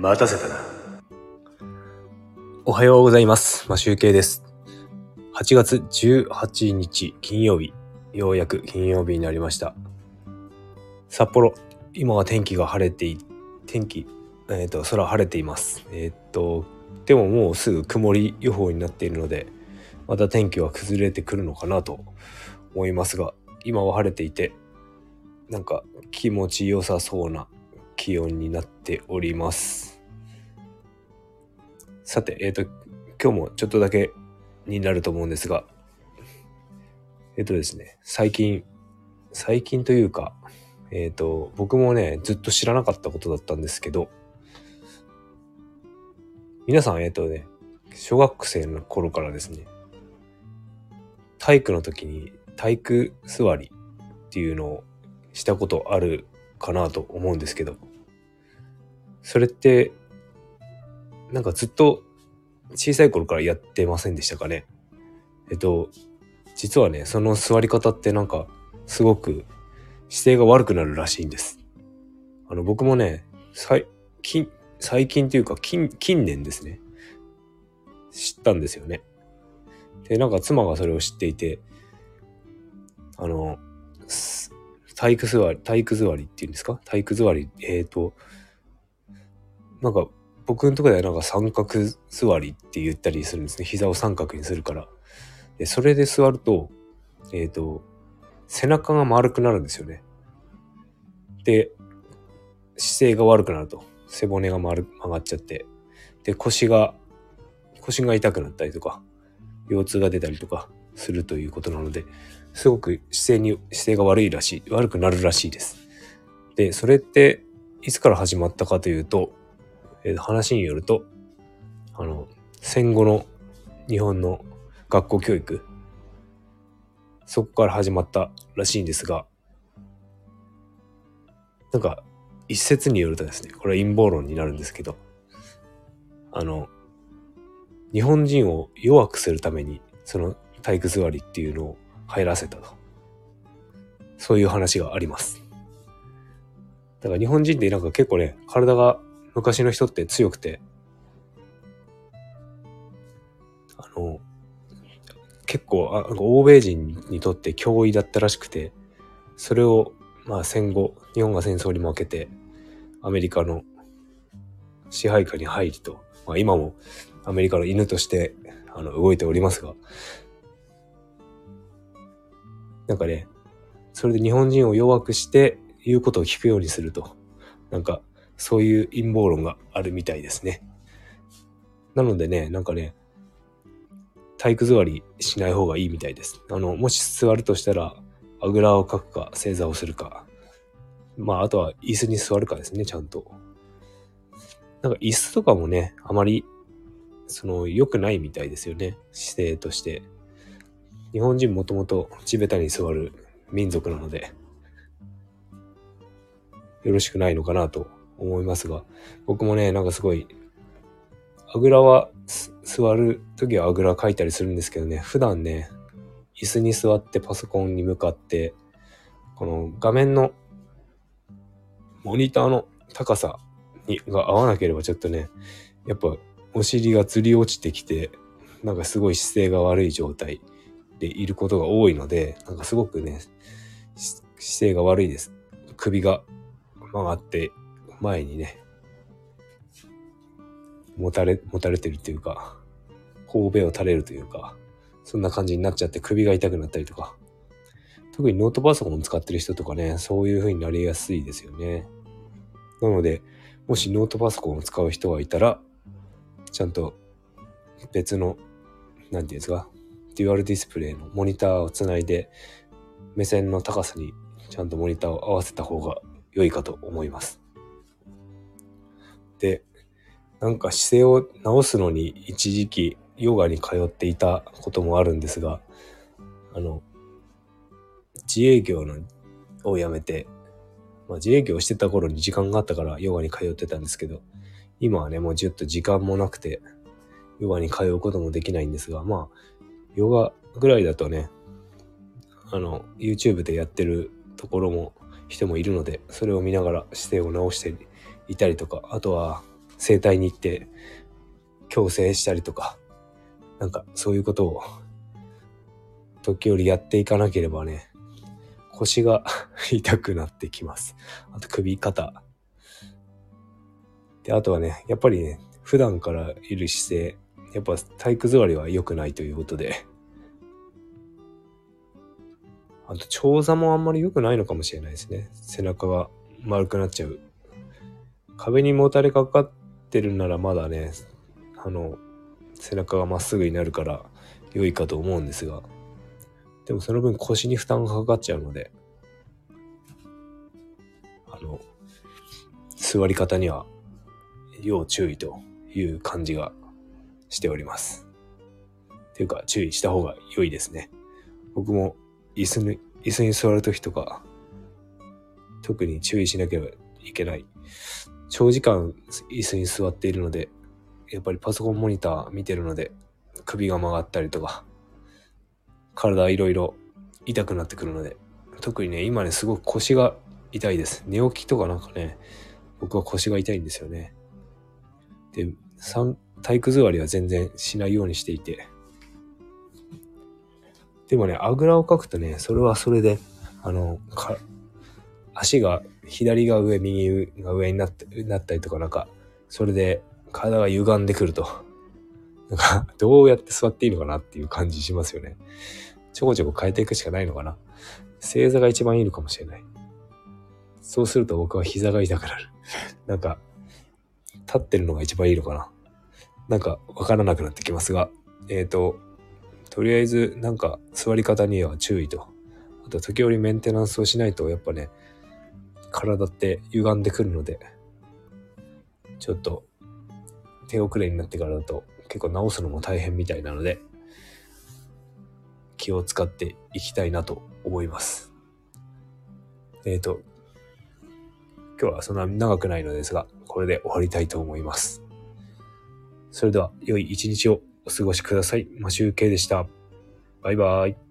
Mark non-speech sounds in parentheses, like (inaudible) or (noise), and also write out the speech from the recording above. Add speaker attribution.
Speaker 1: 待たせたな。
Speaker 2: おはようございます。マシュウケイです。8月18日金曜日、ようやく金曜日になりました。札幌、今は天気が晴れてい、天気、えっ、と、空晴れています。えっ、と、でももうすぐ曇り予報になっているので、また天気は崩れてくるのかなと思いますが、今は晴れていて、なんか気持ちよさそうな気温になっております。さて、えっ、と、今日もちょっとだけになると思うんですが、えっ、とですね、最近、最近というか、えっ、と、僕もね、ずっと知らなかったことだったんですけど、皆さん、えっ、とね、小学生の頃からですね、体育の時に体育座りっていうのをしたことあるかなと思うんですけど、それって、なんかずっと小さい頃からやってませんでしたかね？えっと、実はね、その座り方ってなんか、すごく姿勢が悪くなるらしいんです。あの、僕もね、最近、最近というか、近、近年ですね。知ったんですよね。で、なんか妻がそれを知っていて、あの、体育座り、体育座りっていうんですか？体育座り、えっ、と、なんか僕のとこではなんか三角座りって言ったりするんですね。膝を三角にするから。で、それで座ると、えっ、と、背中が丸くなるんですよね。で、姿勢が悪くなると。背骨が丸曲がっちゃって。で、腰が、腰が痛くなったりとか、腰痛が出たりとかするということなので、すごく姿勢に、姿勢が悪いらしい、悪くなるらしいです。で、それって、いつから始まったかというと、えー話によると、あの、戦後の日本の学校教育、そこから始まったらしいんですが、なんか、一説によるとですね、これは陰謀論になるんですけど、あの、日本人を弱くするために、その体育座りっていうのを入らせたと。そういう話があります。だから日本人ってなんか結構ね、体が昔の人って強くて、あの、結構、あ欧米人にとって脅威だったらしくて、それを、まあ戦後、日本が戦争に負けて、アメリカの支配下に入りと、まあ今もアメリカの犬として、あの、動いておりますが、なんかね、それで日本人を弱くして言うことを聞くようにすると、なんか、そういう陰謀論があるみたいですね。なのでね、なんかね、体育座りしない方がいいみたいです。あの、もし座るとしたら、あぐらをかくか、正座をするか。まあ、あとは椅子に座るかですね、ちゃんと。なんか椅子とかもね、あまり、その、良くないみたいですよね。姿勢として。日本人もともと地べたに座る民族なので、よろしくないのかなと思いますが、僕もね、なんかすごい、あぐらは座るときはあぐらかいたりするんですけどね、普段ね、椅子に座ってパソコンに向かって、この画面のモニターの高さにが合わなければちょっとね、やっぱお尻がずり落ちてきて、なんかすごい姿勢が悪い状態でいることが多いので、なんかすごくね、姿勢が悪いです。首が曲がって前にね、持たれ、持たれてるっていうか、頬を垂れるというか、そんな感じになっちゃって首が痛くなったりとか。特にノートパソコンを使ってる人とかね、そういう風になりやすいですよね。なので、もしノートパソコンを使う人がいたら、ちゃんと別の、なんていうんですか、デュアルディスプレイのモニターをつないで、目線の高さにちゃんとモニターを合わせた方が良いかと思います。で、なんか姿勢を直すのに一時期ヨガに通っていたこともあるんですが、あの、自営業のを辞めて、まあ、自営業してた頃に時間があったからヨガに通ってたんですけど、今はね、もうちょっと時間もなくて、ヨガに通うこともできないんですが、まあ、ヨガぐらいだとね、あの、YouTube でやってるところも、人もいるので、それを見ながら姿勢を直していたりとか、あとは、整体に行って、矯正したりとか、なんかそういうことを、時折やっていかなければね、腰が (laughs) 痛くなってきます。あと首、肩。で、あとはね、やっぱりね、普段からいる姿勢、やっぱ体育座りは良くないということで、あと、長座もあんまり良くないのかもしれないですね。背中が丸くなっちゃう。壁にもたれかかってるならまだね、あの、背中がまっすぐになるから良いかと思うんですが、でもその分腰に負担がかかっちゃうので、あの、座り方には要注意という感じがしております。っていうか注意した方が良いですね。僕も椅子に、椅子に座るときとか、特に注意しなければいけない。長時間椅子に座っているので、やっぱりパソコンモニター見てるので、首が曲がったりとか、体いろいろ痛くなってくるので、特にね、今ね、すごく腰が痛いです。寝起きとかなんかね、僕は腰が痛いんですよね。で、三体育座りは全然しないようにしていて、でもね、あぐらをかくとね、それはそれで、あの、か、足が、左が上、右が上になっ、なったりとか、なんか、それで体が歪んでくると。(laughs) なんか、どうやって座っていいのかなっていう感じしますよね。ちょこちょこ変えていくしかないのかな。正座が一番いいのかもしれない。そうすると僕は膝が痛くなる。(laughs) なんか、立ってるのが一番いいのかな。なんか、わからなくなってきますが、えっ、ー、と、とりあえずなんか座り方には注意と。あと時折メンテナンスをしないとやっぱね、体って歪んでくるので、ちょっと手遅れになってからだと結構直すのも大変みたいなので、気を使っていきたいなと思います。えっ、ー、と、今日はそんな長くないのですが、これで終わりたいと思います。それでは良い一日をお過ごしください。マシュウケイでした。バイバーイ。